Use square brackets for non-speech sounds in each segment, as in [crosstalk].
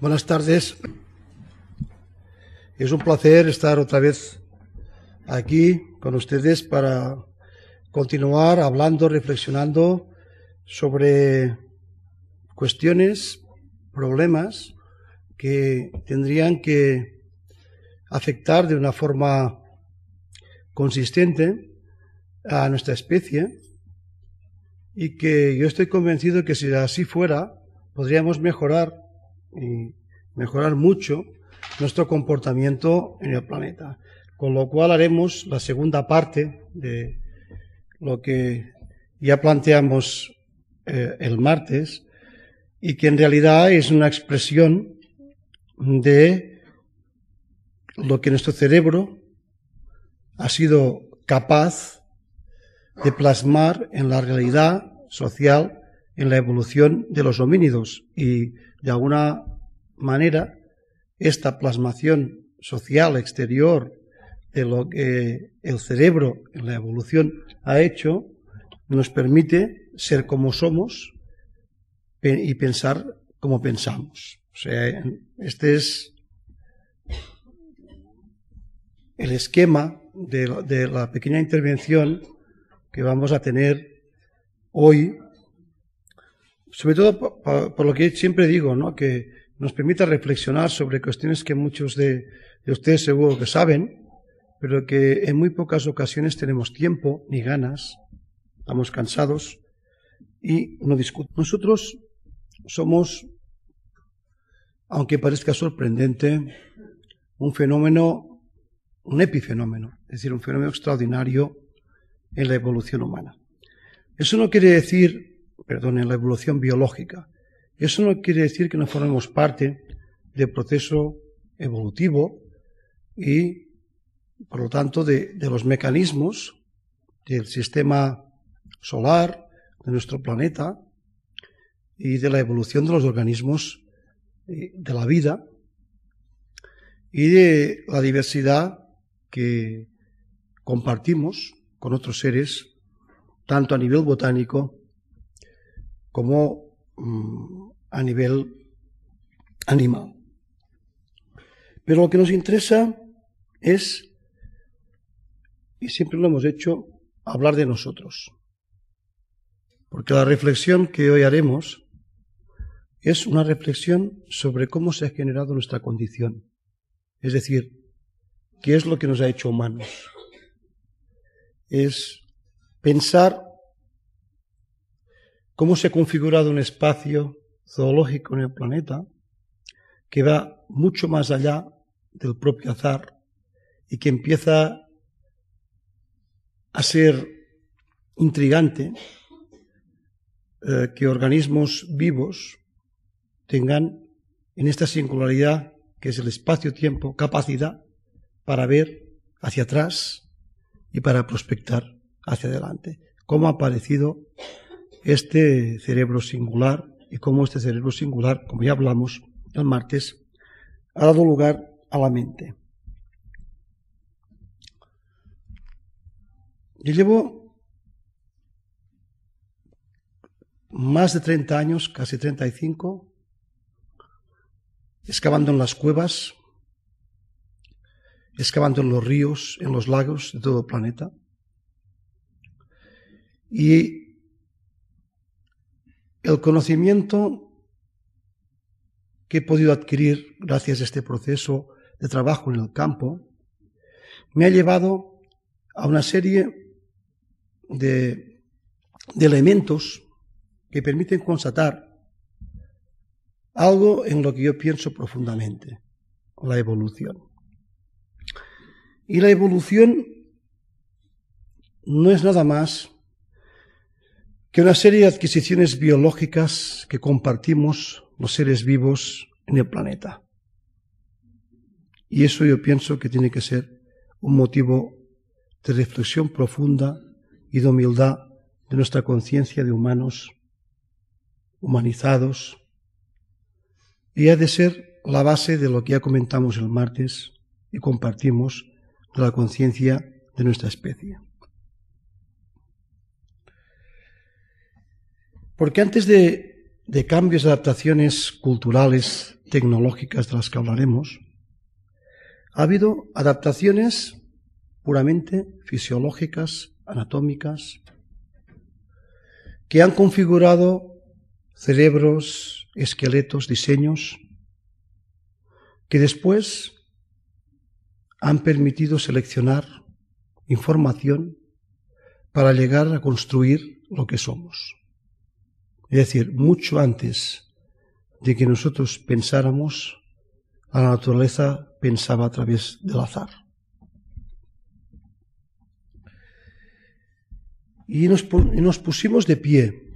Buenas tardes. Es un placer estar otra vez aquí con ustedes para continuar hablando, reflexionando sobre cuestiones, problemas que tendrían que afectar de una forma consistente a nuestra especie y que yo estoy convencido que si así fuera, podríamos mejorar y mejorar mucho nuestro comportamiento en el planeta. Con lo cual haremos la segunda parte de lo que ya planteamos eh, el martes y que en realidad es una expresión de lo que nuestro cerebro ha sido capaz de plasmar en la realidad social, en la evolución de los homínidos. Y de alguna manera, esta plasmación social exterior de lo que el cerebro en la evolución ha hecho, nos permite ser como somos y pensar como pensamos. O sea, este es el esquema de, la pequeña intervención que vamos a tener hoy, sobre todo por, lo que siempre digo, ¿no? que nos permita reflexionar sobre cuestiones que muchos de, de ustedes seguro que saben, pero que en muy pocas ocasiones tenemos tiempo ni ganas, estamos cansados y no discutimos. Nosotros somos, aunque parezca sorprendente, un fenómeno un epifenómeno, es decir, un fenómeno extraordinario en la evolución humana. Eso no quiere decir, perdón, en la evolución biológica, eso no quiere decir que no formemos parte del proceso evolutivo y, por lo tanto, de, de los mecanismos del sistema solar, de nuestro planeta y de la evolución de los organismos eh, de la vida y de la diversidad que compartimos con otros seres, tanto a nivel botánico como mm, a nivel animal. Pero lo que nos interesa es, y siempre lo hemos hecho, hablar de nosotros. Porque la reflexión que hoy haremos es una reflexión sobre cómo se ha generado nuestra condición. Es decir, ¿Qué es lo que nos ha hecho humanos? Es pensar cómo se ha configurado un espacio zoológico en el planeta que va mucho más allá del propio azar y que empieza a ser intrigante eh, que organismos vivos tengan en esta singularidad que es el espacio-tiempo capacidad para ver hacia atrás y para prospectar hacia adelante. ¿Cómo ha aparecido este cerebro singular y cómo este cerebro singular, como ya hablamos el martes, ha dado lugar a la mente? Yo llevo más de 30 años, casi 35, excavando en las cuevas excavando en los ríos, en los lagos de todo el planeta. Y el conocimiento que he podido adquirir gracias a este proceso de trabajo en el campo me ha llevado a una serie de, elementos que permiten constatar algo en lo que yo pienso profundamente, la evolución. Y la evolución no es nada más que una serie de adquisiciones biológicas que compartimos los seres vivos en el planeta. Y eso yo pienso que tiene que ser un motivo de reflexión profunda y de humildad de nuestra conciencia de humanos humanizados y ha de ser la base de lo que ya comentamos el martes y compartimos de la conciencia de nuestra especie. Porque antes de de cambios y adaptaciones culturales, tecnológicas de las que hablaremos, ha habido adaptaciones puramente fisiológicas, anatómicas, que han configurado cerebros, esqueletos, diseños, que después han permitido seleccionar información para llegar a construir lo que somos. Es decir, mucho antes de que nosotros pensáramos, la naturaleza pensaba a través del azar. Y nos, nos pusimos de pie.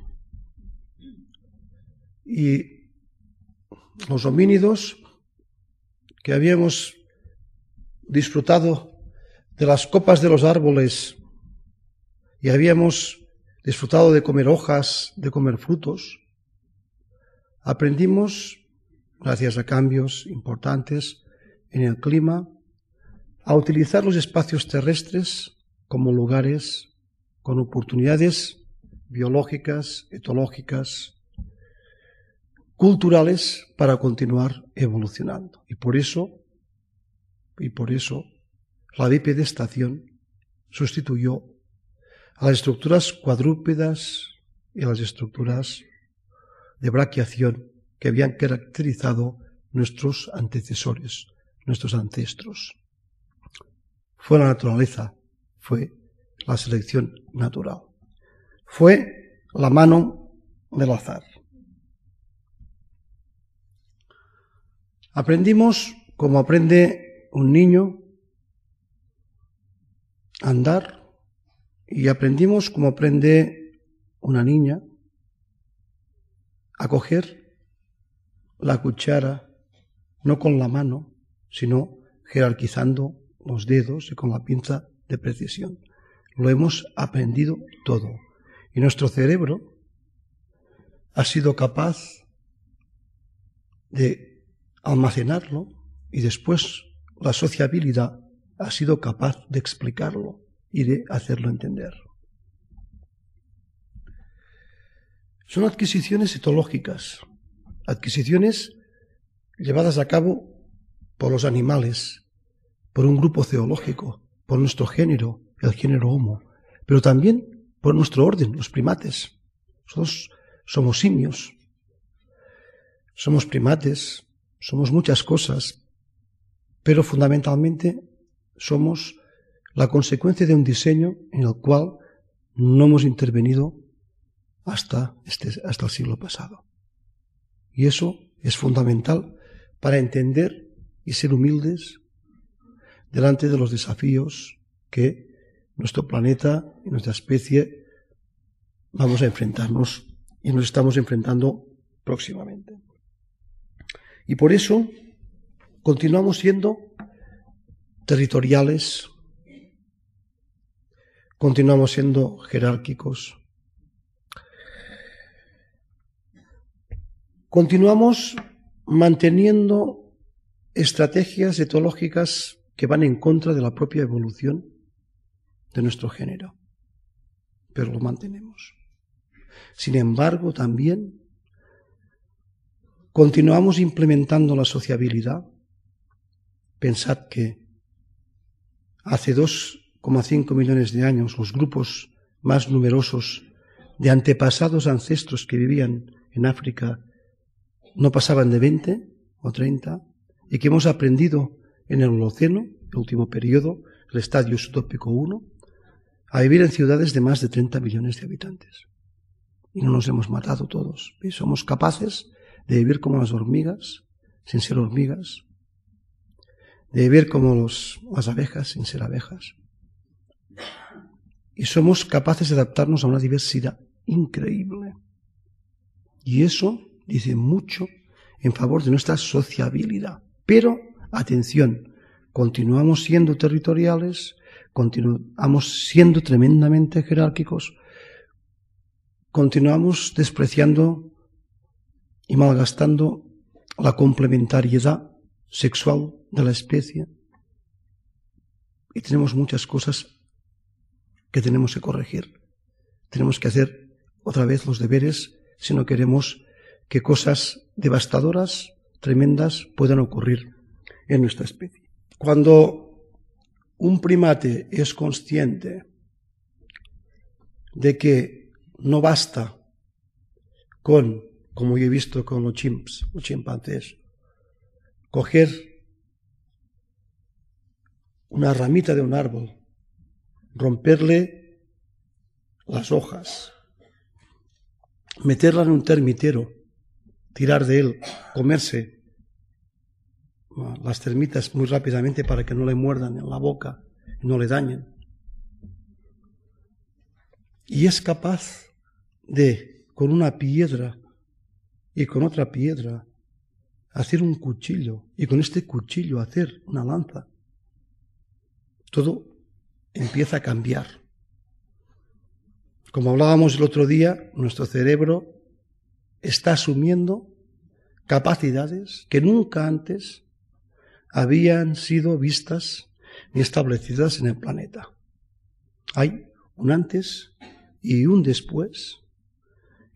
Y los homínidos que habíamos disfrutado de las copas de los árboles y habíamos disfrutado de comer hojas, de comer frutos, aprendimos, gracias a cambios importantes en el clima, a utilizar los espacios terrestres como lugares con oportunidades biológicas, etológicas, culturales para continuar evolucionando. Y por eso, y por eso, la bipedestación sustituyó a las estructuras cuadrúpedas y a las estructuras de braquiación que habían caracterizado nuestros antecesores, nuestros ancestros. Fue la naturaleza, fue la selección natural. Fue la mano del azar. Aprendimos como aprende un niño a andar y aprendimos como aprende una niña a coger la cuchara no con la mano, sino jerarquizando los dedos y con la pinza de precisión. Lo hemos aprendido todo. Y nuestro cerebro ha sido capaz de almacenarlo y después la sociabilidad ha sido capaz de explicarlo y de hacerlo entender. Son adquisiciones etológicas, adquisiciones llevadas a cabo por los animales, por un grupo zoológico, por nuestro género, el género Homo, pero también por nuestro orden, los primates. Nosotros somos simios, somos primates, somos muchas cosas, pero fundamentalmente somos la consecuencia de un diseño en el cual no hemos intervenido hasta, este, hasta el siglo pasado. Y eso es fundamental para entender y ser humildes delante de los desafíos que nuestro planeta y nuestra especie vamos a enfrentarnos y nos estamos enfrentando próximamente. Y por eso continuamos siendo territoriales, continuamos siendo jerárquicos. Continuamos manteniendo estrategias etológicas que van en contra de la propia evolución de nuestro género, pero lo mantenemos. Sin embargo, también continuamos implementando la sociabilidad. Pensad que hace dos 5 millones de años, los grupos más numerosos de antepasados ancestros que vivían en África no pasaban de 20 o 30 y que hemos aprendido en el Holoceno, el último periodo, el estadio utópico 1, a vivir en ciudades de más de 30 millones de habitantes. Y no nos hemos matado todos. Y somos capaces de vivir como las hormigas, sin ser hormigas, de vivir como los, las abejas, sin ser abejas, y somos capaces de adaptarnos a una diversidad increíble. Y eso dice mucho en favor de nuestra sociabilidad. Pero, atención, continuamos siendo territoriales, continuamos siendo tremendamente jerárquicos, continuamos despreciando y malgastando la complementariedad sexual de la especie y tenemos muchas cosas que tenemos que corregir. Tenemos que hacer otra vez los deberes si no queremos que cosas devastadoras, tremendas, puedan ocurrir en nuestra especie. Cuando un primate es consciente de que no basta con, como yo he visto con los chimps, los chimpancés, coger una ramita de un árbol, romperle las hojas, meterla en un termitero, tirar de él, comerse las termitas muy rápidamente para que no le muerdan en la boca y no le dañen. Y es capaz de, con una piedra y con otra piedra, hacer un cuchillo y con este cuchillo hacer una lanza. Todo empieza a cambiar. Como hablábamos el otro día, nuestro cerebro está asumiendo capacidades que nunca antes habían sido vistas ni establecidas en el planeta. Hay un antes y un después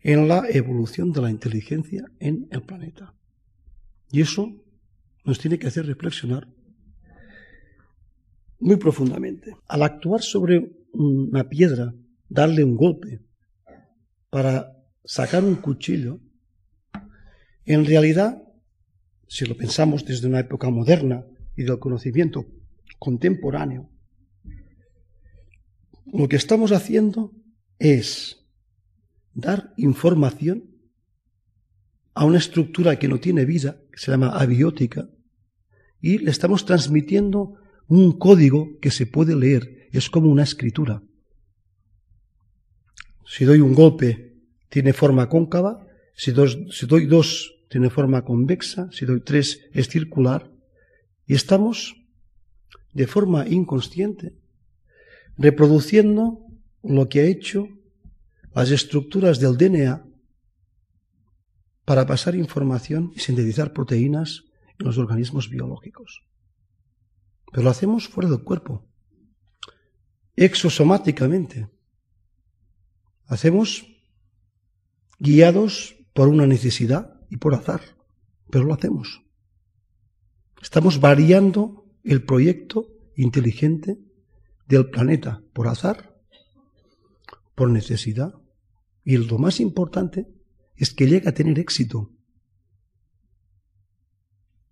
en la evolución de la inteligencia en el planeta. Y eso nos tiene que hacer reflexionar muy profundamente. Al actuar sobre una piedra, darle un golpe para sacar un cuchillo, en realidad, si lo pensamos desde una época moderna y del conocimiento contemporáneo, lo que estamos haciendo es dar información a una estructura que no tiene vida, que se llama abiótica, y le estamos transmitiendo un código que se puede leer, es como una escritura. Si doy un golpe, tiene forma cóncava, si, doy dos, tiene forma convexa, si doy tres, es circular, y estamos, de forma inconsciente, reproduciendo lo que ha hecho las estructuras del DNA para pasar información y sintetizar proteínas en los organismos biológicos. Pero lo hacemos fuera del cuerpo, exosomáticamente. Hacemos guiados por una necesidad y por azar, pero lo hacemos. Estamos variando el proyecto inteligente del planeta por azar, por necesidad, y lo más importante es que llega a tener éxito.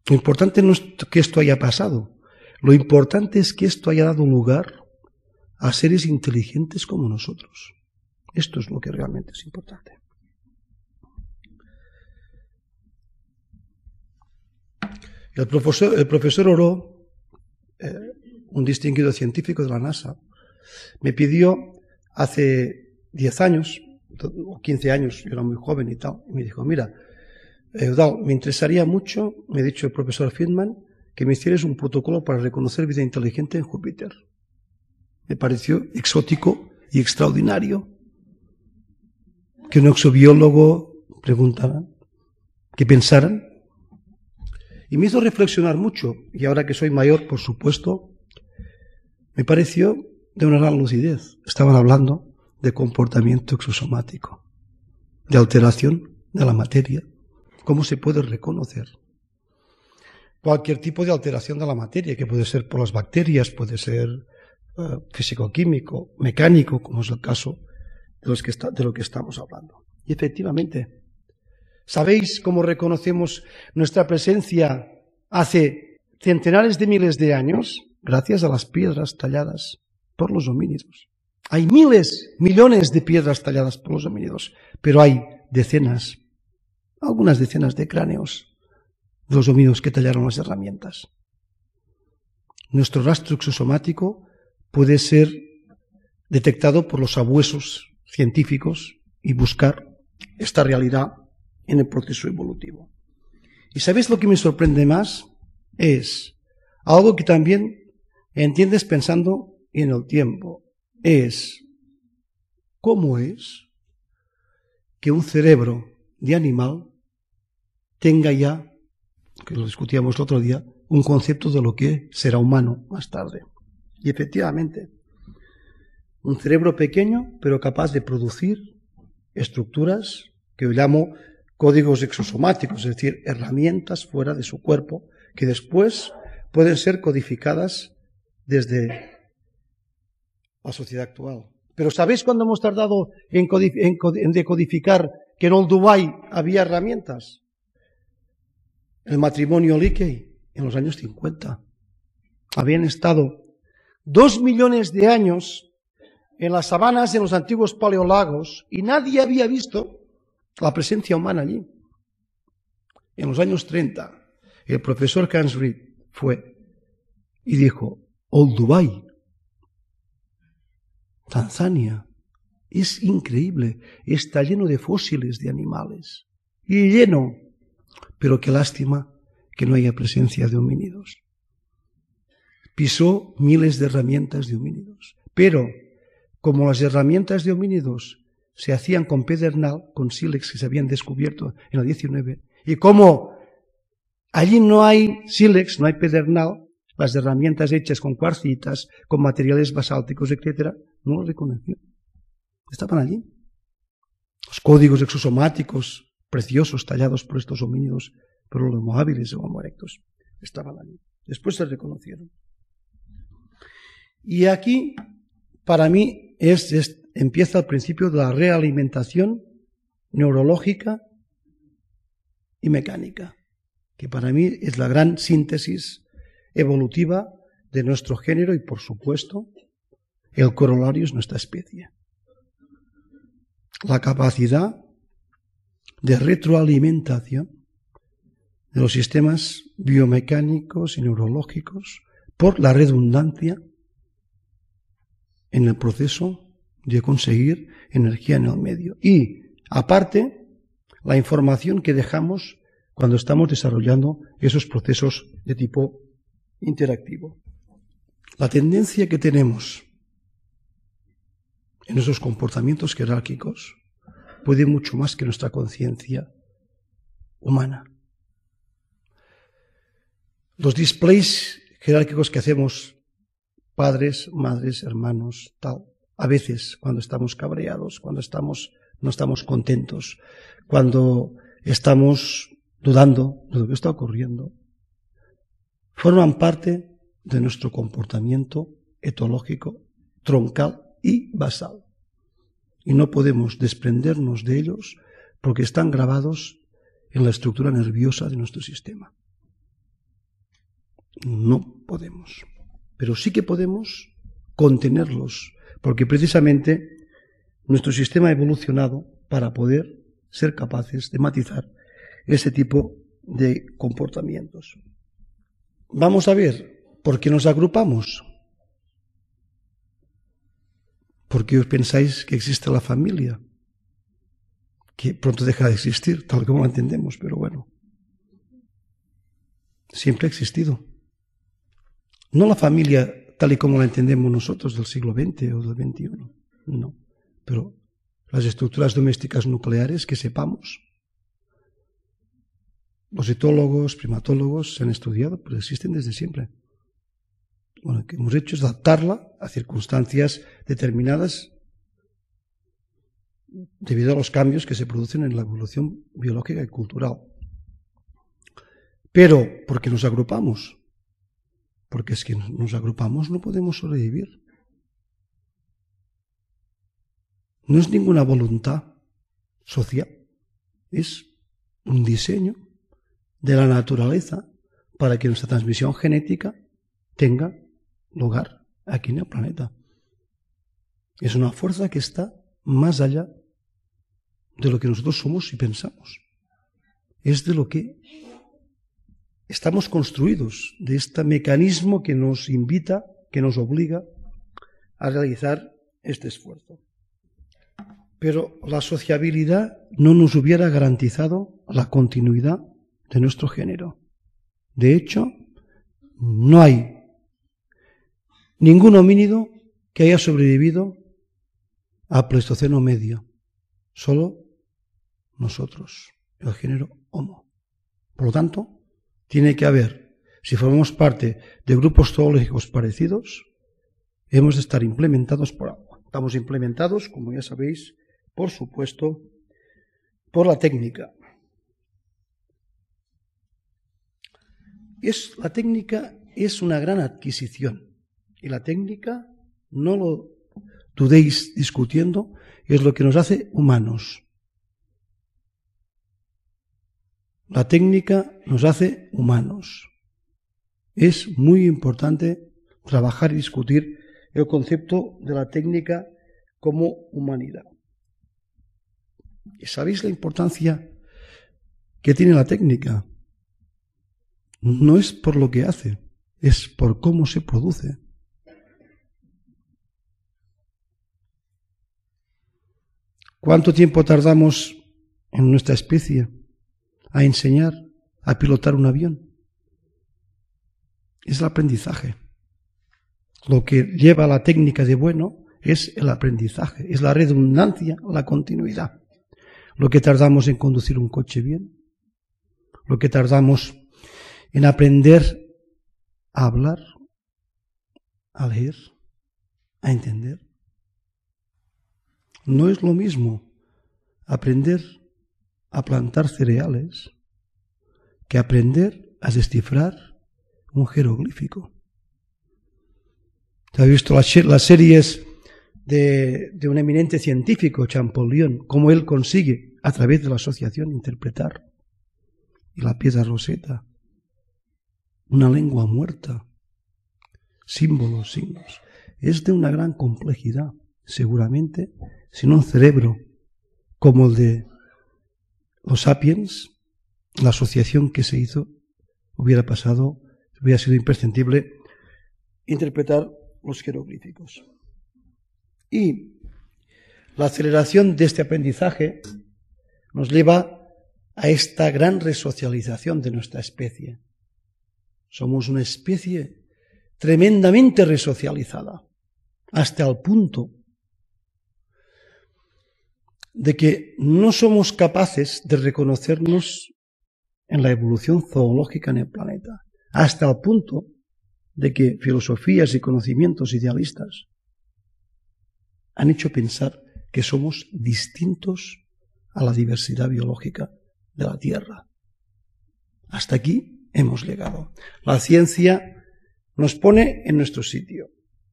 Lo importante no es que esto haya pasado, lo importante es que esto haya dado lugar a seres inteligentes como nosotros. Esto es lo que realmente es importante. El profesor, el Oro, eh, un distinguido científico de la NASA, me pidió hace 10 años, o 15 años, yo era muy joven y tal, y me dijo, mira, Eudal, me interesaría mucho, me ha dicho el profesor Friedman, que me hicieras un protocolo para reconocer vida inteligente en Júpiter. Me pareció exótico y extraordinario que un exobiólogo preguntara, que pensaran. Y me hizo reflexionar mucho, y ahora que soy mayor, por supuesto, me pareció de una gran lucidez. Estaban hablando de comportamiento exosomático, de alteración de la materia. ¿Cómo se puede reconocer? Cualquier tipo de alteración de la materia, que puede ser por las bacterias, puede ser uh, físico-químico, mecánico, como es el caso de, los que está, de lo que estamos hablando. Y efectivamente, ¿sabéis cómo reconocemos nuestra presencia hace centenares de miles de años? Gracias a las piedras talladas por los homínidos. Hay miles, millones de piedras talladas por los homínidos, pero hay decenas, algunas decenas de cráneos los homínidos que tallaron las herramientas. Nuestro rastro exosomático puede ser detectado por los abuesos científicos y buscar esta realidad en el proceso evolutivo. ¿Y sabéis lo que me sorprende más? Es algo que también entiendes pensando en el tiempo es cómo es que un cerebro de animal tenga ya, que lo discutíamos el otro día, un concepto de lo que será humano más tarde. Y efectivamente, un cerebro pequeño, pero capaz de producir estructuras que yo llamo códigos exosomáticos, es decir, herramientas fuera de su cuerpo que después pueden ser codificadas desde la sociedad actual. Pero ¿sabéis cuándo hemos tardado en, decodificar que en Old Dubai había herramientas? El matrimonio Lickey en los años 50. Habían estado dos millones de años en las sabanas de los antiguos paleolagos y nadie había visto la presencia humana allí. En los años 30, el profesor Hans Reed fue y dijo, Old Dubai, Tanzania, es increíble, está lleno de fósiles de animales, y lleno, pero qué lástima que no haya presencia de homínidos. Pisó miles de herramientas de homínidos, pero como las herramientas de homínidos se hacían con pedernal, con sílex que se habían descubierto en el 19, y como allí no hay sílex, no hay pedernal, las herramientas hechas con cuarcitas, con materiales basálticos, etc., no lo reconoció. Estaban allí. Los códigos exosomáticos preciosos tallados por estos homínidos, por los homo hábiles o homo erectos, estaban allí. Después se reconocieron. Y aquí, para mí, es, empieza el principio de la realimentación neurológica y mecánica, que para mí es la gran síntesis evolutiva de nuestro género y, por supuesto, el corolario es nuestra especie. La capacidad de retroalimentación de los sistemas biomecánicos y neurológicos por la redundancia en el proceso de conseguir energía en el medio. Y, aparte, la información que dejamos cuando estamos desarrollando esos procesos de tipo interactivo. La tendencia que tenemos en esos comportamientos jerárquicos puede mucho más que nuestra conciencia humana. Los displays jerárquicos que hacemos padres, madres, hermanos, tal, a veces cuando estamos cabreados, cuando estamos no estamos contentos, cuando estamos dudando de lo que está ocurriendo, forman parte de nuestro comportamiento etológico troncal y basal. Y no podemos desprendernos de ellos porque están grabados en la estructura nerviosa de nuestro sistema. No podemos. Pero sí que podemos contenerlos, porque precisamente nuestro sistema ha evolucionado para poder ser capaces de matizar ese tipo de comportamientos. Vamos a ver, ¿por qué nos agrupamos? ¿Por qué os pensáis que existe la familia? Que pronto deja de existir, tal como lo entendemos, pero bueno. Siempre ha existido. No la familia tal y como la entendemos nosotros del siglo XX o del XXI, no. Pero las estructuras domésticas nucleares que sepamos, los etólogos, primatólogos se han estudiado, pero existen desde siempre. Bueno, que hemos hecho es adaptarla a circunstancias determinadas debido a los cambios que se producen en la evolución biológica y cultural. Pero, porque nos agrupamos? Porque es que nos agrupamos no podemos sobrevivir. No es ninguna voluntad social, es un diseño de la naturaleza para que nuestra transmisión genética tenga lugar aquí en el planeta. Es una fuerza que está más allá de lo que nosotros somos y pensamos. Es de lo que estamos construidos, de este mecanismo que nos invita, que nos obliga a realizar este esfuerzo. Pero la sociabilidad no nos hubiera garantizado la continuidad de nuestro género. De hecho, no hay ningún homínido que haya sobrevivido a Pleistoceno medio, solo nosotros, el género Homo. Por lo tanto, tiene que haber, si formamos parte de grupos zoológicos parecidos, hemos de estar implementados por agua. Estamos implementados, como ya sabéis, por supuesto, por la técnica. Es, la técnica es una gran adquisición. Y la técnica, no lo dudéis discutiendo, es lo que nos hace humanos. La técnica nos hace humanos. Es muy importante trabajar y discutir el concepto de la técnica como humanidad. ¿Y sabéis la importancia que tiene la técnica? No es por lo que hace, es por cómo se produce. ¿Cuánto tiempo tardamos en nuestra especie a enseñar a pilotar un avión? Es el aprendizaje. Lo que lleva a la técnica de bueno es el aprendizaje, es la redundancia, la continuidad. Lo que tardamos en conducir un coche bien, lo que tardamos en aprender a hablar, a leer, a entender. No es lo mismo aprender a plantar cereales que aprender a descifrar un jeroglífico. ¿Te has visto las, series de, un eminente científico, Champollion, cómo él consigue, a través de la asociación, interpretar? La piedra roseta, una lengua muerta, símbolos, signos. Es de una gran complejidad, seguramente, sin un cerebro como el de los sapiens, la asociación que se hizo hubiera pasado, hubiera sido imprescindible interpretar los jeroglíficos. Y la aceleración de este aprendizaje nos lleva a esta gran resocialización de nuestra especie. Somos una especie tremendamente resocializada, hasta el punto de que no somos capaces de reconocernos en la evolución zoológica en el planeta, hasta el punto de que filosofías y conocimientos idealistas han hecho pensar que somos distintos a la diversidad biológica de la Tierra. Hasta aquí hemos llegado. La ciencia nos pone en nuestro sitio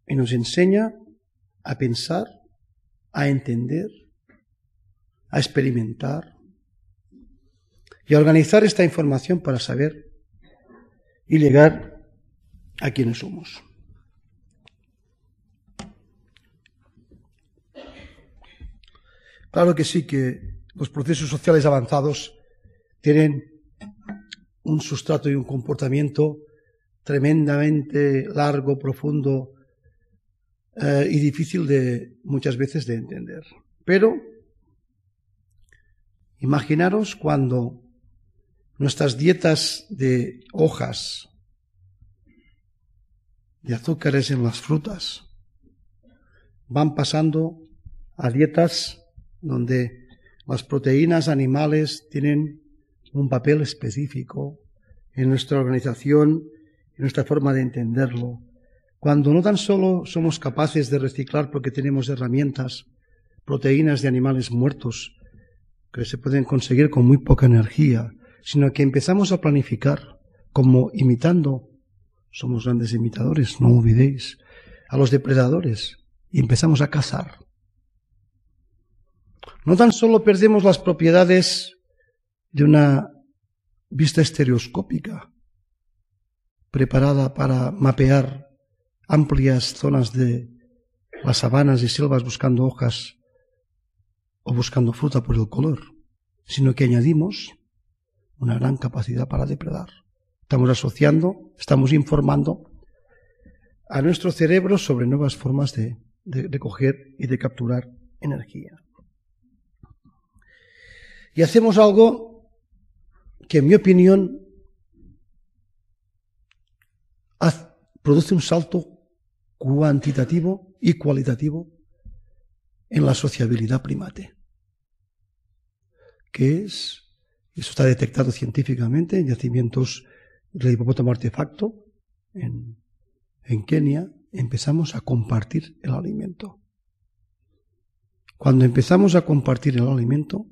y nos enseña a pensar, a entender, a experimentar y a organizar esta información para saber y llegar a quienes somos. Claro que sí que los procesos sociales avanzados tienen un sustrato y un comportamiento tremendamente largo, profundo eh, y difícil de muchas veces de entender. Pero imaginaros cuando nuestras dietas de hojas, de azúcares en las frutas, van pasando a dietas donde las proteínas animales tienen un papel específico en nuestra organización, en nuestra forma de entenderlo. Cuando no tan solo somos capaces de reciclar porque tenemos herramientas, proteínas de animales muertos, que se pueden conseguir con muy poca energía, sino que empezamos a planificar como imitando, somos grandes imitadores, no olvidéis, a los depredadores, y empezamos a cazar. No tan solo perdemos las propiedades de una vista estereoscópica preparada para mapear amplias zonas de las sabanas y selvas buscando hojas o buscando fruta por el color, sino que añadimos una gran capacidad para depredar. Estamos asociando, estamos informando a nuestro cerebro sobre nuevas formas de, de, coger y de capturar energía. Y hacemos algo que en mi opinión produce un salto cuantitativo y cualitativo en la sociabilidad primate, que es, eso está detectado científicamente en yacimientos del hipopótamo artefacto en, en Kenia, empezamos a compartir el alimento. Cuando empezamos a compartir el alimento,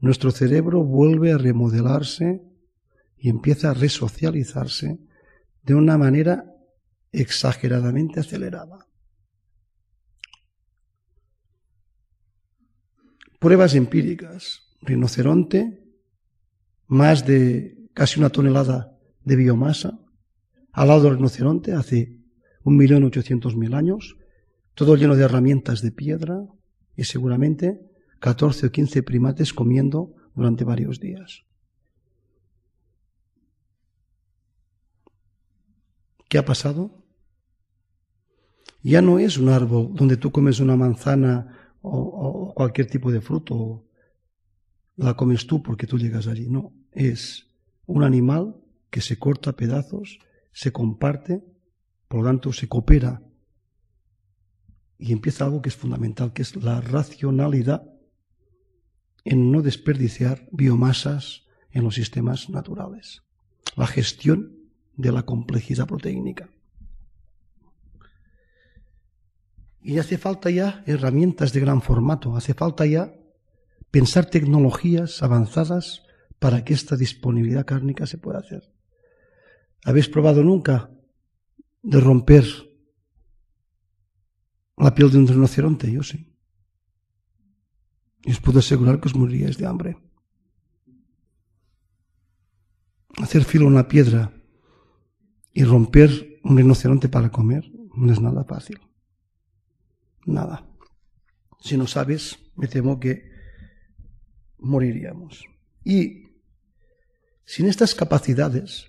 nuestro cerebro vuelve a remodelarse y empieza a resocializarse de una manera exageradamente acelerada. Pruebas empíricas. Rinoceronte, más de casi una tonelada de biomasa, al lado del rinoceronte hace un millón ochocientos mil años, todo lleno de herramientas de piedra y seguramente 14 o 15 primates comiendo durante varios días. ¿Qué ha pasado? Ya no es un árbol donde tú comes una manzana o, cualquier tipo de fruto, la comes tú porque tú llegas allí. No, es un animal que se corta pedazos, se comparte, por lo tanto se coopera y empieza algo que es fundamental, que es la racionalidad en no desperdiciar biomasas en los sistemas naturales. La gestión de la complejidad proteínica. Y hace falta ya herramientas de gran formato, hace falta ya pensar tecnologías avanzadas para que esta disponibilidad cárnica se pueda hacer. ¿Habéis probado nunca de romper la piel de un rinoceronte? Yo sí. Y os puedo asegurar que os moriríais de hambre. Hacer filo en una piedra y romper un rinoceronte para comer no es nada fácil. Nada. Si no sabes, me temo que moriríamos. Y sin estas capacidades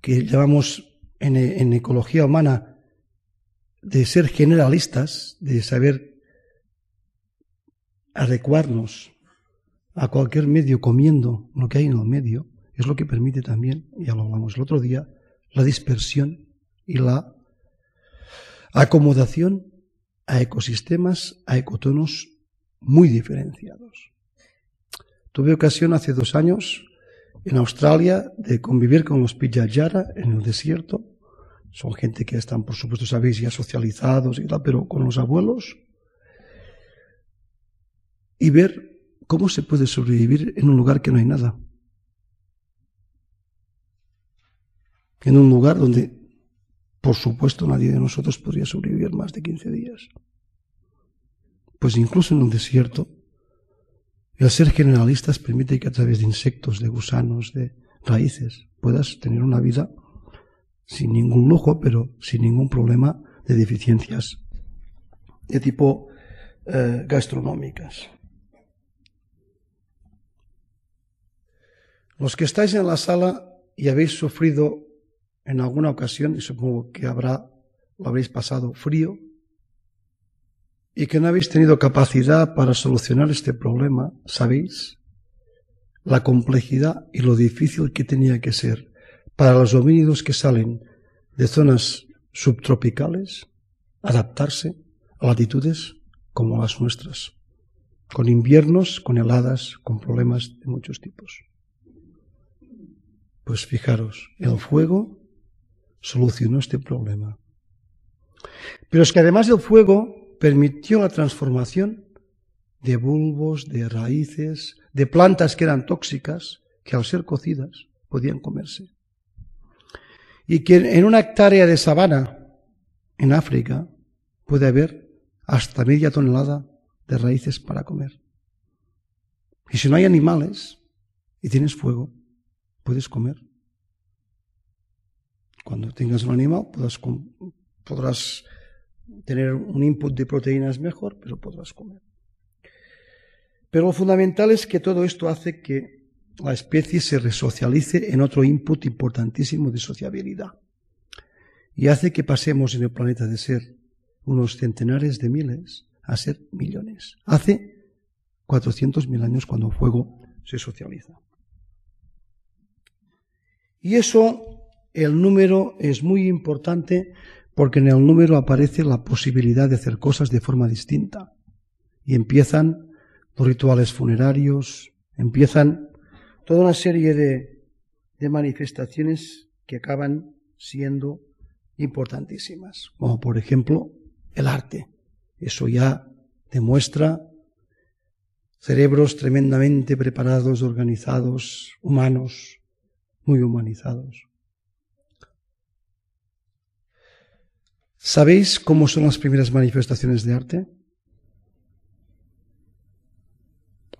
que llamamos en, en ecología humana de ser generalistas, de saber adecuarnos a cualquier medio comiendo lo que hay en el medio, es lo que permite también, ya lo hablamos el otro día, la dispersión y la acomodación a ecosistemas, a ecotonos muy diferenciados. Tuve ocasión hace dos años en Australia de convivir con los Pijayara en el desierto. Son gente que están, por supuesto, sabéis, ya socializados y tal, pero con los abuelos. Y ver cómo se puede sobrevivir en un lugar que no hay nada. en un lugar donde, por supuesto, nadie de nosotros podría sobrevivir más de 15 días. Pues incluso en un desierto, el ser generalistas permite que a través de insectos, de gusanos, de raíces, puedas tener una vida sin ningún lujo, pero sin ningún problema de deficiencias de tipo eh, gastronómicas. Los que estáis en la sala y habéis sufrido en alguna ocasión, y supongo que habrá, lo habréis pasado frío, y que no habéis tenido capacidad para solucionar este problema, ¿sabéis? La complejidad y lo difícil que tenía que ser para los homínidos que salen de zonas subtropicales adaptarse a latitudes como las nuestras, con inviernos, con heladas, con problemas de muchos tipos. Pues fijaros, el fuego solucionó este problema. Pero es que además el fuego permitió la transformación de bulbos, de raíces, de plantas que eran tóxicas, que al ser cocidas podían comerse. Y que en una hectárea de sabana en África puede haber hasta media tonelada de raíces para comer. Y si no hay animales y tienes fuego, puedes comer. Cuando tengas un animal podrás, tener un input de proteínas mejor, pero podrás comer. Pero lo fundamental es que todo esto hace que la especie se resocialice en otro input importantísimo de sociabilidad. Y hace que pasemos en el planeta de ser unos centenares de miles a ser millones. Hace 400.000 años cuando el fuego se socializa. Y eso el número es muy importante porque en el número aparece la posibilidad de hacer cosas de forma distinta. Y empiezan los rituales funerarios, empiezan toda una serie de, de manifestaciones que acaban siendo importantísimas, como por ejemplo el arte. Eso ya demuestra cerebros tremendamente preparados, organizados, humanos, muy humanizados ¿Sabéis cómo son las primeras manifestaciones de arte?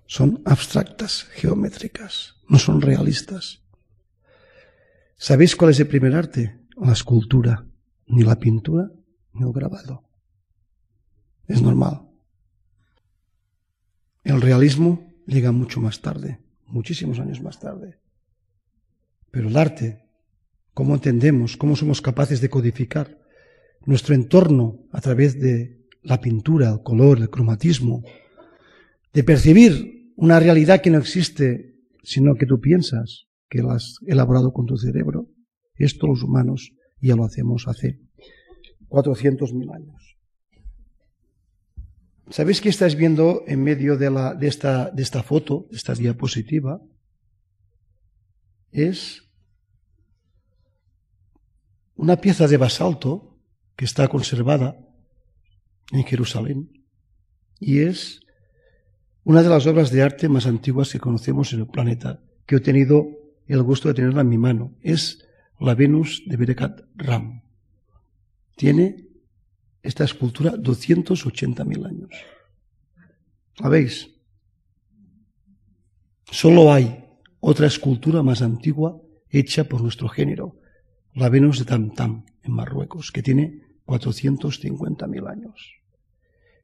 Son abstractas, geométricas, no son realistas. ¿Sabéis cuál es el primer arte? La escultura, ni la pintura, ni el grabado. Es normal. El realismo llega mucho más tarde, muchísimos años más tarde. Pero el arte, cómo entendemos, cómo somos capaces de codificar nuestro entorno a través de la pintura, el color, el cromatismo, de percibir una realidad que no existe, sino que tú piensas que la has elaborado con tu cerebro. Esto los humanos ya lo hacemos hace 400.000 años. ¿Sabéis qué estáis viendo en medio de, la, de, esta, de esta foto, de esta diapositiva? Es una pieza de basalto que está conservada en Jerusalén y es una de las obras de arte más antiguas que conocemos en el planeta, que he tenido el gusto de tenerla en mi mano. Es la Venus de Berekat Ram. Tiene esta escultura 280.000 años. ¿La veis? Solo hay otra escultura más antigua hecha por nuestro género, la Venus de Tam Tam, en Marruecos, que tiene 450.000 años.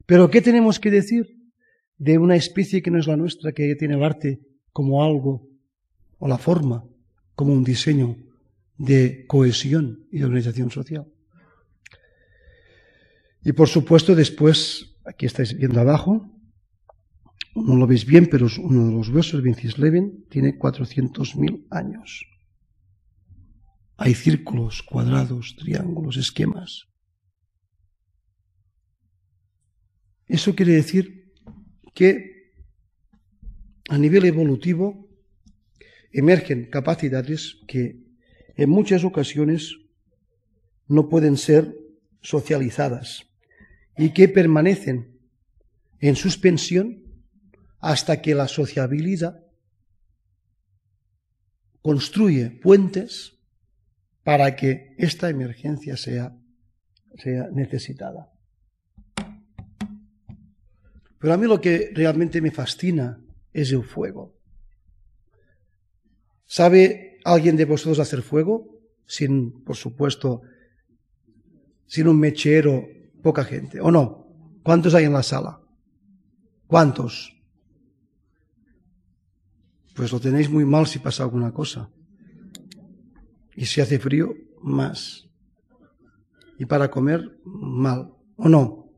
Pero ¿qué tenemos que decir de una especie que no es la nuestra, que tiene el arte como algo, o la forma, como un diseño de cohesión y de organización social? Y por supuesto después, aquí estáis viendo abajo, no lo veis bien, pero uno de los huesos, Leven, tiene 400.000 años. Hay círculos, cuadrados, triángulos, esquemas. Eso quiere decir que a nivel evolutivo emergen capacidades que en muchas ocasiones no pueden ser socializadas y que permanecen en suspensión hasta que la sociabilidad construye puentes para que esta emergencia sea, sea necesitada. Pero a mí lo que realmente me fascina es el fuego. ¿Sabe alguien de vosotros hacer fuego? Sin, por supuesto, sin un mechero, poca gente. ¿O no? ¿Cuántos hay en la sala? ¿Cuántos? Pues lo tenéis muy mal si pasa alguna cosa. Y si hace frío, más. Y para comer, mal. ¿O no?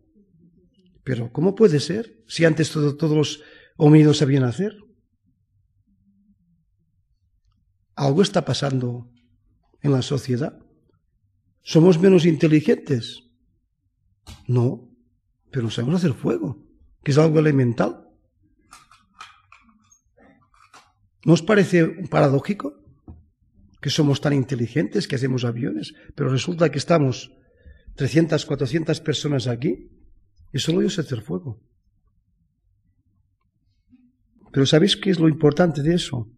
Pero ¿cómo puede ser si antes todos los homínidos sabían hacer? Algo está pasando en la sociedad. ¿Somos menos inteligentes? No, pero sabemos hacer fuego, que es algo elemental. ¿No os parece paradójico? Que somos tan inteligentes, que hacemos aviones, pero resulta que estamos 300, 400 personas aquí y solo yo sé hacer fuego. Pero ¿sabéis qué es lo importante de eso?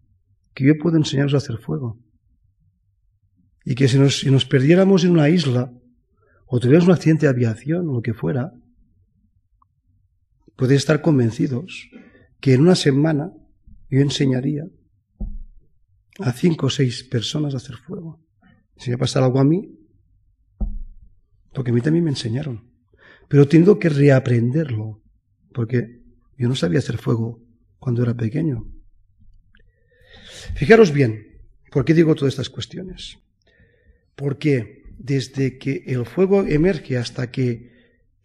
Que yo puedo enseñaros a hacer fuego. Y que si nos, si nos perdiéramos en una isla, o tuviéramos un accidente de aviación, o lo que fuera, podéis estar convencidos que en una semana yo enseñaría a cinco o seis personas a hacer fuego. Si me pasa algo a mí, porque a mí también me enseñaron. Pero tengo que reaprenderlo, porque yo no sabía hacer fuego cuando era pequeño. Fijaros bien, ¿por qué digo todas estas cuestiones? Porque desde que el fuego emerge hasta que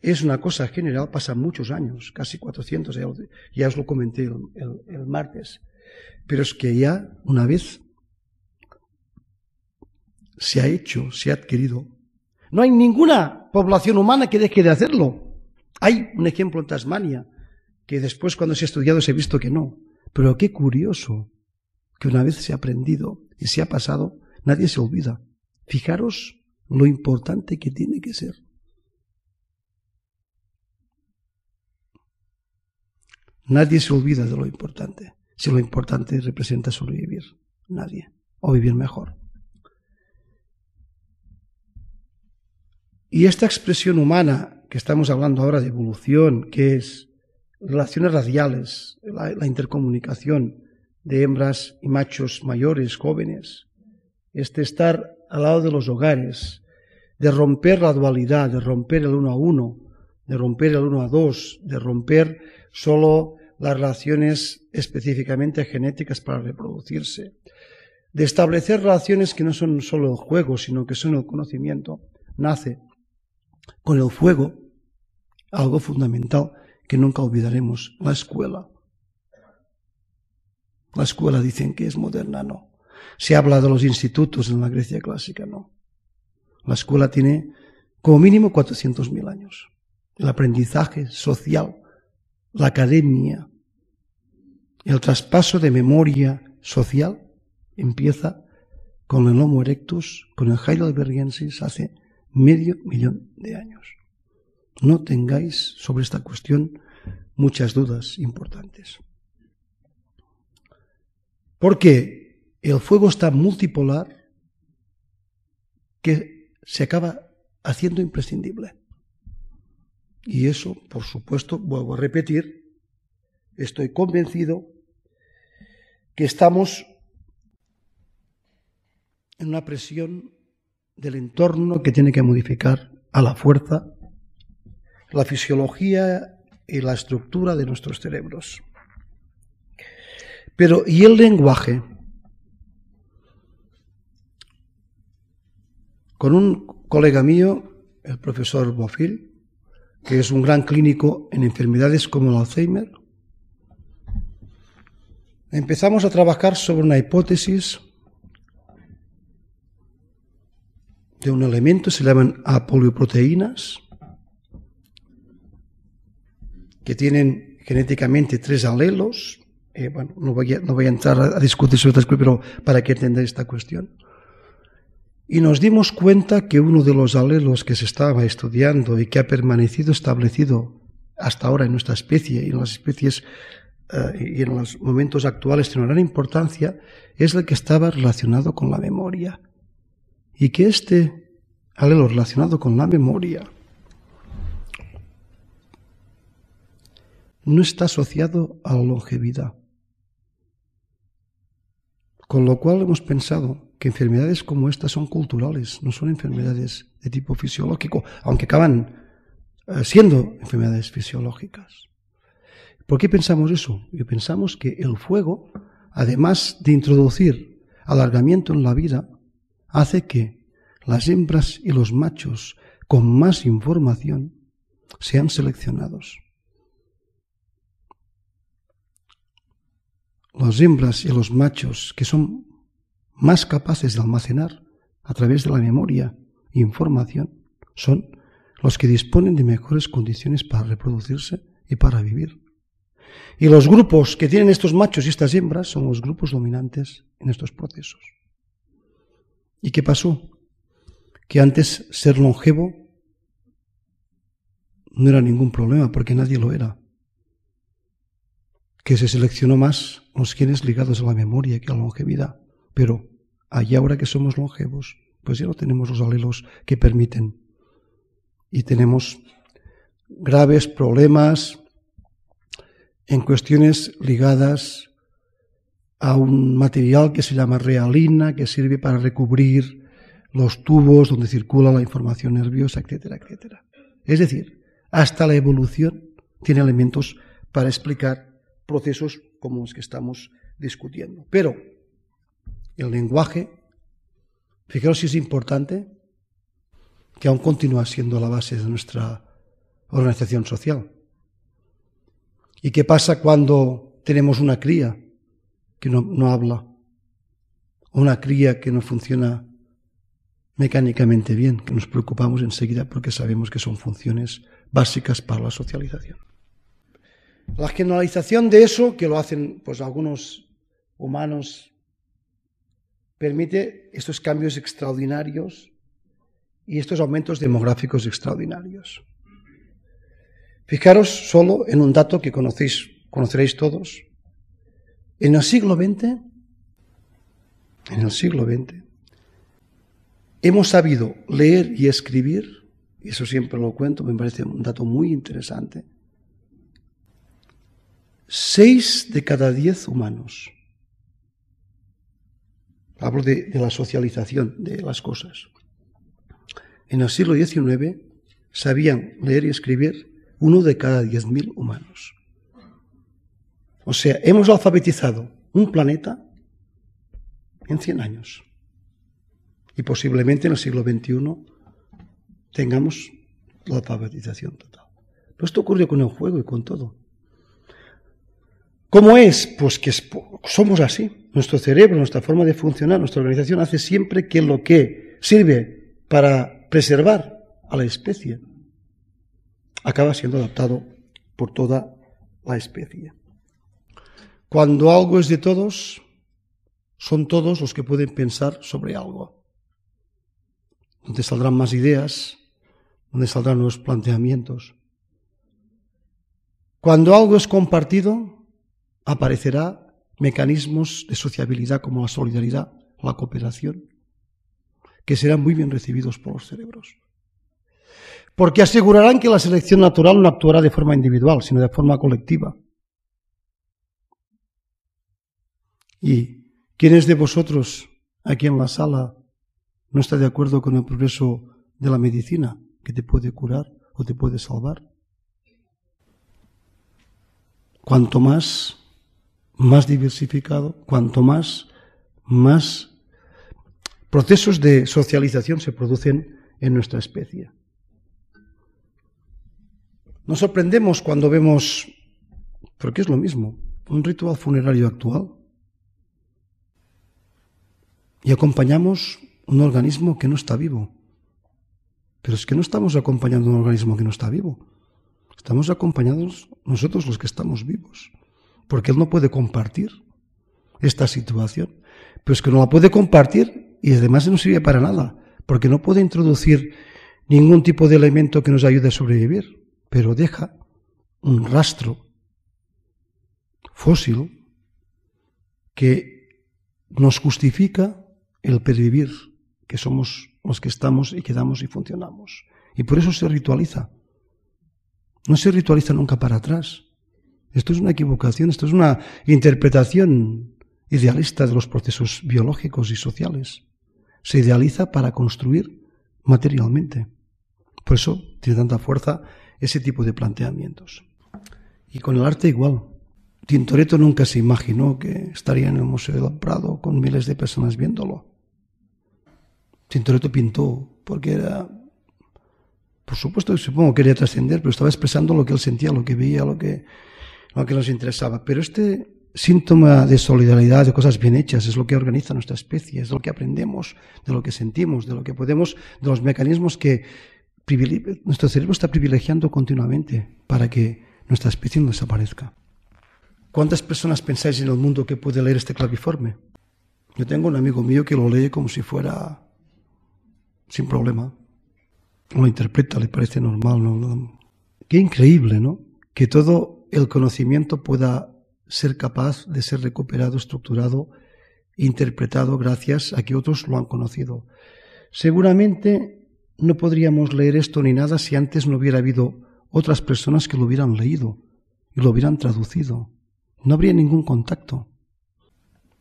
es una cosa general pasan muchos años, casi 400, ya os lo comenté el martes. Pero es que ya una vez se ha hecho, se ha adquirido, no hay ninguna población humana que deje de hacerlo. Hay un ejemplo en Tasmania, que después cuando se ha estudiado se ha visto que no. Pero qué curioso que una vez se ha aprendido y se ha pasado, nadie se olvida. Fijaros lo importante que tiene que ser. Nadie se olvida de lo importante si lo importante representa sobrevivir. Nadie. O vivir mejor. Y esta expresión humana que estamos hablando ahora de evolución, que es relaciones radiales, la, intercomunicación de hembras y machos mayores, jóvenes, este estar al lado de los hogares, de romper la dualidad, de romper el uno a uno, de romper el uno a dos, de romper solo las relaciones específicamente genéticas para reproducirse, de establecer relaciones que no son solo el juego, sino que son el conocimiento, nace con el fuego, algo fundamental que nunca olvidaremos, la escuela. La escuela dicen que es moderna, no. Se habla de los institutos en la Grecia clásica, no. La escuela tiene como mínimo 400.000 años. El aprendizaje social, la academia, el traspaso de memoria social empieza con el Homo erectus, con el Heidelbergensis hace medio millón de años. No tengáis sobre esta cuestión muchas dudas importantes. Porque el fuego está multipolar que se acaba haciendo imprescindible. Y eso, por supuesto, vuelvo a repetir, estoy convencido que estamos en una presión del entorno que tiene que modificar a la fuerza la fisiología y la estructura de nuestros cerebros. Pero, ¿y el lenguaje? Con un colega mío, el profesor Bofil, que es un gran clínico en enfermedades como el Alzheimer, empezamos a trabajar sobre una hipótesis de un elemento, se llaman apolioproteínas, que tienen genéticamente tres alelos. Eh, bueno, no voy, a, no voy, a, entrar a discutir sobre esto, pero para que entendáis esta cuestión. Y nos dimos cuenta que uno de los alelos que se estaba estudiando y que ha permanecido establecido hasta ahora en nuestra especie y en las especies eh, y en los momentos actuales tiene una gran importancia, es el que estaba relacionado con la memoria y que este alelo relacionado con la memoria no está asociado a la longevidad. Con lo cual hemos pensado que enfermedades como estas son culturales, no son enfermedades de tipo fisiológico, aunque acaban eh, siendo enfermedades fisiológicas. ¿Por qué pensamos eso? Y pensamos que el fuego, además de introducir alargamiento en la vida, hace que las hembras y los machos con más información sean seleccionados. Las hembras y los machos que son más capaces de almacenar a través de la memoria información son los que disponen de mejores condiciones para reproducirse y para vivir. Y los grupos que tienen estos machos y estas hembras son los grupos dominantes en estos procesos. ¿Y qué pasó? Que antes ser longevo no era ningún problema porque nadie lo era. Que se seleccionó más los genes ligados a la memoria que a la longevidad. Pero allá ahora que somos longevos, pues ya no tenemos los alelos que permiten. Y tenemos graves problemas en cuestiones ligadas a un material que se llama realina, que sirve para recubrir los tubos donde circula la información nerviosa, etcétera, etcétera. Es decir, hasta la evolución tiene elementos para explicar procesos como los que estamos discutiendo. Pero el lenguaje, fijaros si es importante, que aún continúa siendo la base de nuestra organización social. ¿Y qué pasa cuando tenemos una cría que no, no habla? O una cría que no funciona mecánicamente bien, que nos preocupamos enseguida porque sabemos que son funciones básicas para la socialización. La generalización de eso, que lo hacen pues algunos humanos, permite estos cambios extraordinarios y estos aumentos demográficos extraordinarios. Fijaros solo en un dato que conocéis, conoceréis todos. En el siglo XX, en el siglo XX, hemos sabido leer y escribir y eso siempre lo cuento, me parece un dato muy interesante, seis de cada diez humanos, hablo de, la socialización de las cosas, en el siglo XIX sabían leer y escribir uno de cada diez mil humanos. O sea, hemos alfabetizado un planeta en 100 años. Y posiblemente en el siglo XXI tengamos la alfabetización total. Pero esto ocurre con el juego y con todo. ¿Cómo es? Pues que somos así. Nuestro cerebro, nuestra forma de funcionar, nuestra organización hace siempre que lo que sirve para preservar a la especie acaba siendo adaptado por toda la especie. Cuando algo es de todos, son todos los que pueden pensar sobre algo. Donde saldrán más ideas, donde saldrán nuevos planteamientos. Cuando algo es compartido, aparecerá mecanismos de sociabilidad como la solidaridad, la cooperación, que serán muy bien recibidos por los cerebros. Porque asegurarán que la selección natural no actuará de forma individual, sino de forma colectiva. ¿Y quiénes de vosotros aquí en la sala no está de acuerdo con el progreso de la medicina que te puede curar o te puede salvar? Cuanto más, más diversificado, cuanto más, más procesos de socialización se producen en nuestra especie. Nos sorprendemos cuando vemos, porque es lo mismo, un ritual funerario actual y acompañamos un organismo que no está vivo. Pero es que no estamos acompañando un organismo que no está vivo. Estamos acompañados nosotros los que estamos vivos. Porque Él no puede compartir esta situación. Pero es que no la puede compartir y además no sirve para nada. Porque no puede introducir ningún tipo de elemento que nos ayude a sobrevivir. Pero deja un rastro fósil que nos justifica el pervivir, que somos los que estamos y quedamos y funcionamos. Y por eso se ritualiza. No se ritualiza nunca para atrás. Esto es una equivocación, esto es una interpretación idealista de los procesos biológicos y sociales. Se idealiza para construir materialmente. Por eso tiene tanta fuerza ese tipo de planteamientos. Y con el arte igual. Tintoretto nunca se imaginó que estaría en el Museo del Prado con miles de personas viéndolo. Tintoretto pintó porque era, por supuesto, supongo que quería trascender, pero estaba expresando lo que él sentía, lo que veía, lo que, lo que nos interesaba. Pero este síntoma de solidaridad, de cosas bien hechas, es lo que organiza nuestra especie, es lo que aprendemos, de lo que sentimos, de lo que podemos, de los mecanismos que nuestro cerebro está privilegiando continuamente para que nuestra especie no desaparezca. ¿Cuántas personas pensáis en el mundo que puede leer este claviforme? Yo tengo un amigo mío que lo lee como si fuera sin problema. Lo interpreta, le parece normal. ¿no? Qué increíble, ¿no? Que todo el conocimiento pueda ser capaz de ser recuperado, estructurado, interpretado gracias a que otros lo han conocido. Seguramente no podríamos leer esto ni nada si antes no hubiera habido otras personas que lo hubieran leído y lo hubieran traducido. No habría ningún contacto.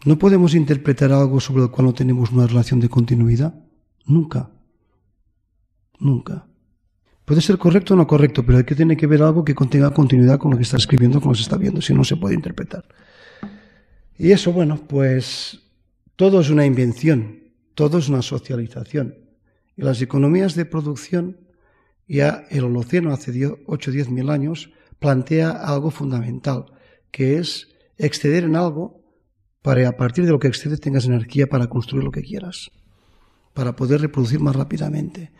No podemos interpretar algo sobre el cual no tenemos una relación de continuidad. Nunca. Nunca. Puede ser correcto o no correcto, pero hay que tiene que ver algo que contenga continuidad con lo que está escribiendo, con lo que está viendo, si no se puede interpretar. Y eso, bueno, pues todo es una invención, todo es una socialización. Y las economías de producción, ya el Holoceno hace 8 o 10 mil años, plantea algo fundamental, que es exceder en algo para a partir de lo que excedes tengas energía para construir lo que quieras, para poder reproducir más rápidamente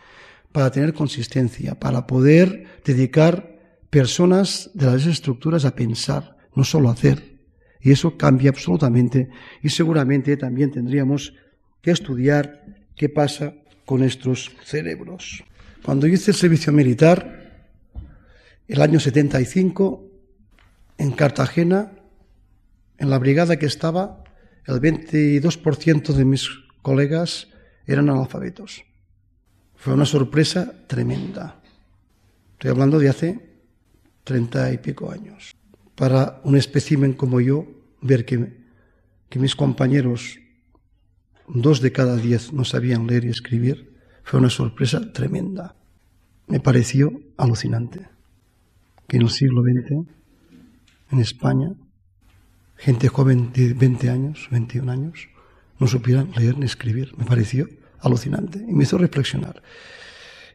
para tener consistencia, para poder dedicar personas de las estructuras a pensar, no solo hacer. Y eso cambia absolutamente y seguramente también tendríamos que estudiar qué pasa con nuestros cerebros. Cuando hice el servicio militar, el año 75, en Cartagena, en la brigada que estaba, el 22% de mis colegas eran analfabetos. Fue una sorpresa tremenda. Estoy hablando de hace treinta y pico años. Para un espécimen como yo, ver que, que mis compañeros, dos de cada diez, no sabían leer y escribir, fue una sorpresa tremenda. Me pareció alucinante que en el siglo XX, en España, gente joven de 20 años, 21 años, no supieran leer ni escribir. Me pareció alucinante y me hizo reflexionar.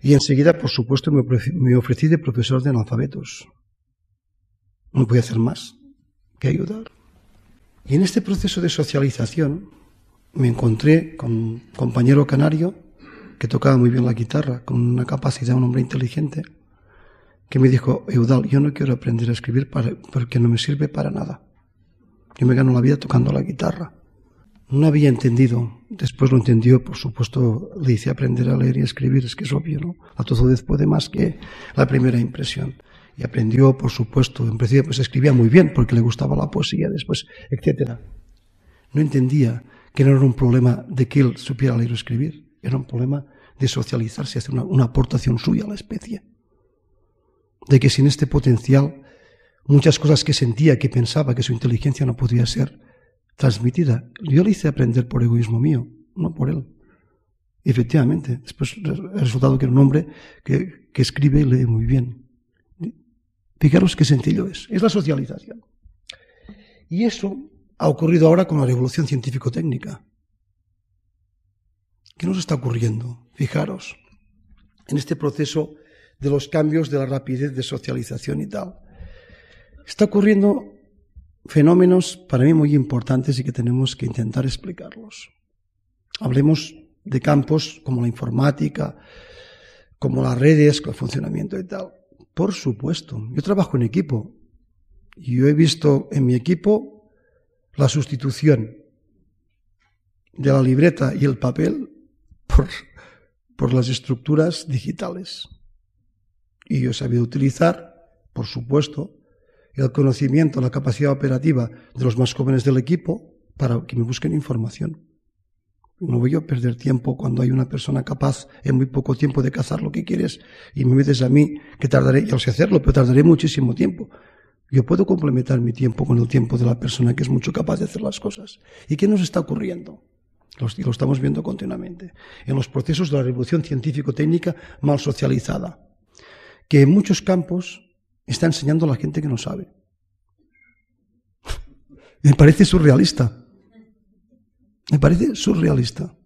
Y enseguida, por supuesto, me ofrecí de profesor de analfabetos. No podía hacer más que ayudar. Y en este proceso de socialización me encontré con un compañero canario que tocaba muy bien la guitarra, con una capacidad, un hombre inteligente, que me dijo, Eudal, yo no quiero aprender a escribir porque no me sirve para nada. Yo me gano la vida tocando la guitarra. No había entendido, después lo entendió, por supuesto, le hice aprender a leer y a escribir, es que es obvio, ¿no? La tozudez puede más que la primera impresión. Y aprendió, por supuesto, en principio pues escribía muy bien porque le gustaba la poesía, después, etcétera. No entendía que no era un problema de que él supiera leer o escribir, era un problema de socializarse, hacer una, una aportación suya a la especie. De que sin este potencial, muchas cosas que sentía, que pensaba que su inteligencia no podría ser transmitida, yo le hice aprender por egoísmo mío, no por él. Efectivamente, después ha resultado que era un hombre que, que escribe y lee muy bien. Fijaros qué sencillo es. Es la socialización. Y eso ha ocurrido ahora con la revolución científico-técnica. ¿Qué nos está ocurriendo? Fijaros, en este proceso de los cambios de la rapidez de socialización y tal. Está ocurriendo fenómenos para mí muy importantes y que tenemos que intentar explicarlos. Hablemos de campos como la informática, como las redes, el funcionamiento y tal. Por supuesto, yo trabajo en equipo y yo he visto en mi equipo la sustitución de la libreta y el papel por, por las estructuras digitales. Y yo he sabido utilizar, por supuesto, el conocimiento, la capacidad operativa de los más jóvenes del equipo para que me busquen información. No voy a perder tiempo cuando hay una persona capaz en muy poco tiempo de cazar lo que quieres y me metes a mí que tardaré, ya sé hacerlo, pero tardaré muchísimo tiempo. Yo puedo complementar mi tiempo con el tiempo de la persona que es mucho capaz de hacer las cosas. ¿Y qué nos está ocurriendo? y lo estamos viendo continuamente. En los procesos de la revolución científico-técnica mal socializada. Que en muchos campos está enseñando a la gente que no sabe. Me parece surrealista. Me parece surrealista.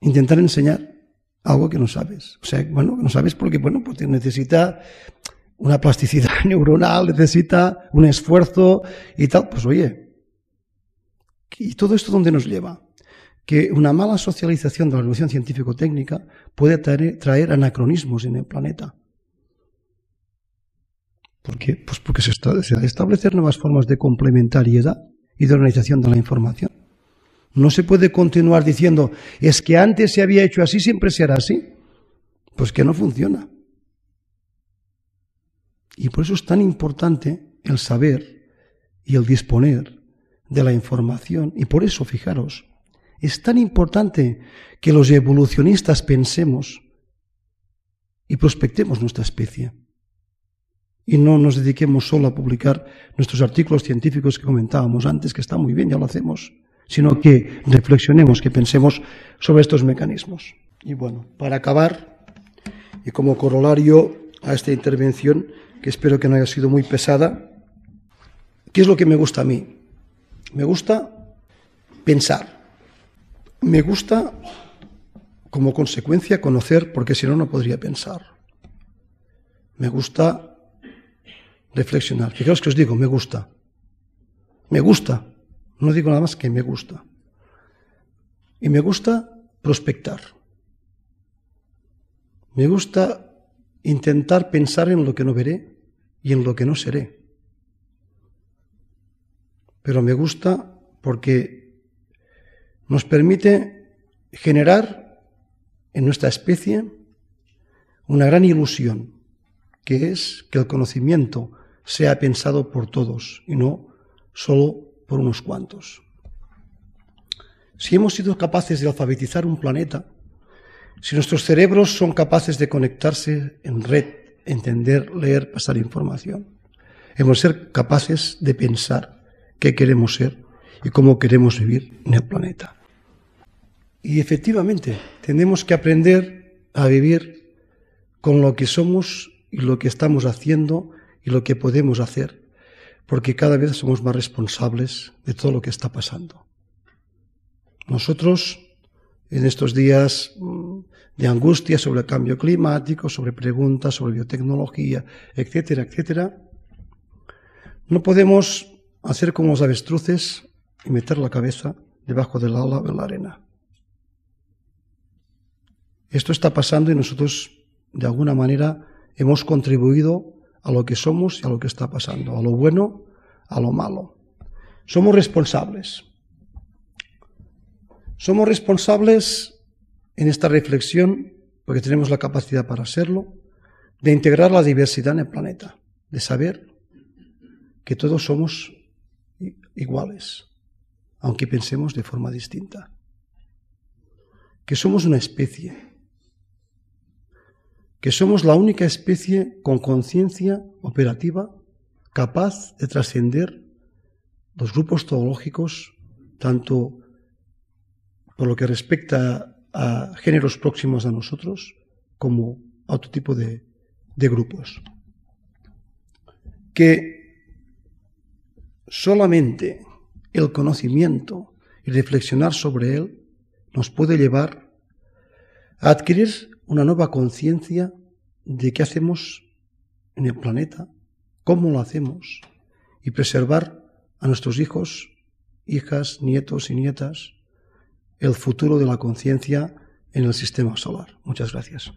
Intentar enseñar algo que no sabes. O sea, bueno, no sabes porque, bueno, pues necesita una plasticidad [laughs] neuronal, necesita un esfuerzo y tal. Pues oye, ¿y todo esto dónde nos lleva? Que una mala socialización de la revolución científico-técnica puede traer, anacronismos en el planeta. ¿Por qué? Pues porque se, está, se establecer nuevas formas de complementariedad y de organización de la información. No se puede continuar diciendo, es que antes se había hecho así, siempre será así. Pues que no funciona. Y por eso es tan importante el saber y el disponer de la información. Y por eso, fijaros, es tan importante que los evolucionistas pensemos y prospectemos nuestra especie y no nos dediquemos solo a publicar nuestros artículos científicos que comentábamos antes, que está muy bien, ya lo hacemos, sino que reflexionemos, que pensemos sobre estos mecanismos. Y bueno, para acabar, y como corolario a esta intervención, que espero que no haya sido muy pesada, ¿qué es lo que me gusta a mí? Me gusta pensar. Me gusta, como consecuencia, conocer, porque si no, no podría pensar. Me gusta reflexionar. Fijaos que os digo, me gusta. Me gusta. No digo nada más que me gusta. Y me gusta prospectar. Me gusta intentar pensar en lo que no veré y en lo que no seré. Pero me gusta porque nos permite generar en nuestra especie una gran ilusión, que es que el conocimiento sea pensado por todos y no solo por unos cuantos. si hemos sido capaces de alfabetizar un planeta, si nuestros cerebros son capaces de conectarse en red, entender, leer, pasar información, hemos de ser capaces de pensar qué queremos ser y cómo queremos vivir en el planeta. Y efectivamente, tenemos que aprender a vivir con lo que somos y lo que estamos haciendo y lo que podemos hacer, porque cada vez somos más responsables de todo lo que está pasando. Nosotros, en estos días mm, de angustia sobre el cambio climático, sobre preguntas sobre biotecnología, etcétera, etcétera, no podemos hacer como los avestruces y meter la cabeza debajo del ala o en la arena. Esto está pasando y nosotros, de alguna manera, hemos contribuido a lo que somos y a lo que está pasando, a lo bueno, a lo malo. Somos responsables. Somos responsables en esta reflexión, porque tenemos la capacidad para hacerlo, de integrar la diversidad en el planeta, de saber que todos somos iguales, aunque pensemos de forma distinta, que somos una especie, que somos la única especie con conciencia operativa capaz de trascender los grupos zoológicos, tanto por lo que respecta a géneros próximos a nosotros, como a otro tipo de, de grupos. Que solamente el conocimiento y reflexionar sobre él nos puede llevar a adquirir una nueva conciencia de qué hacemos en el planeta, cómo lo hacemos y preservar a nuestros hijos, hijas, nietos y nietas el futuro de la conciencia en el sistema solar. Muchas gracias.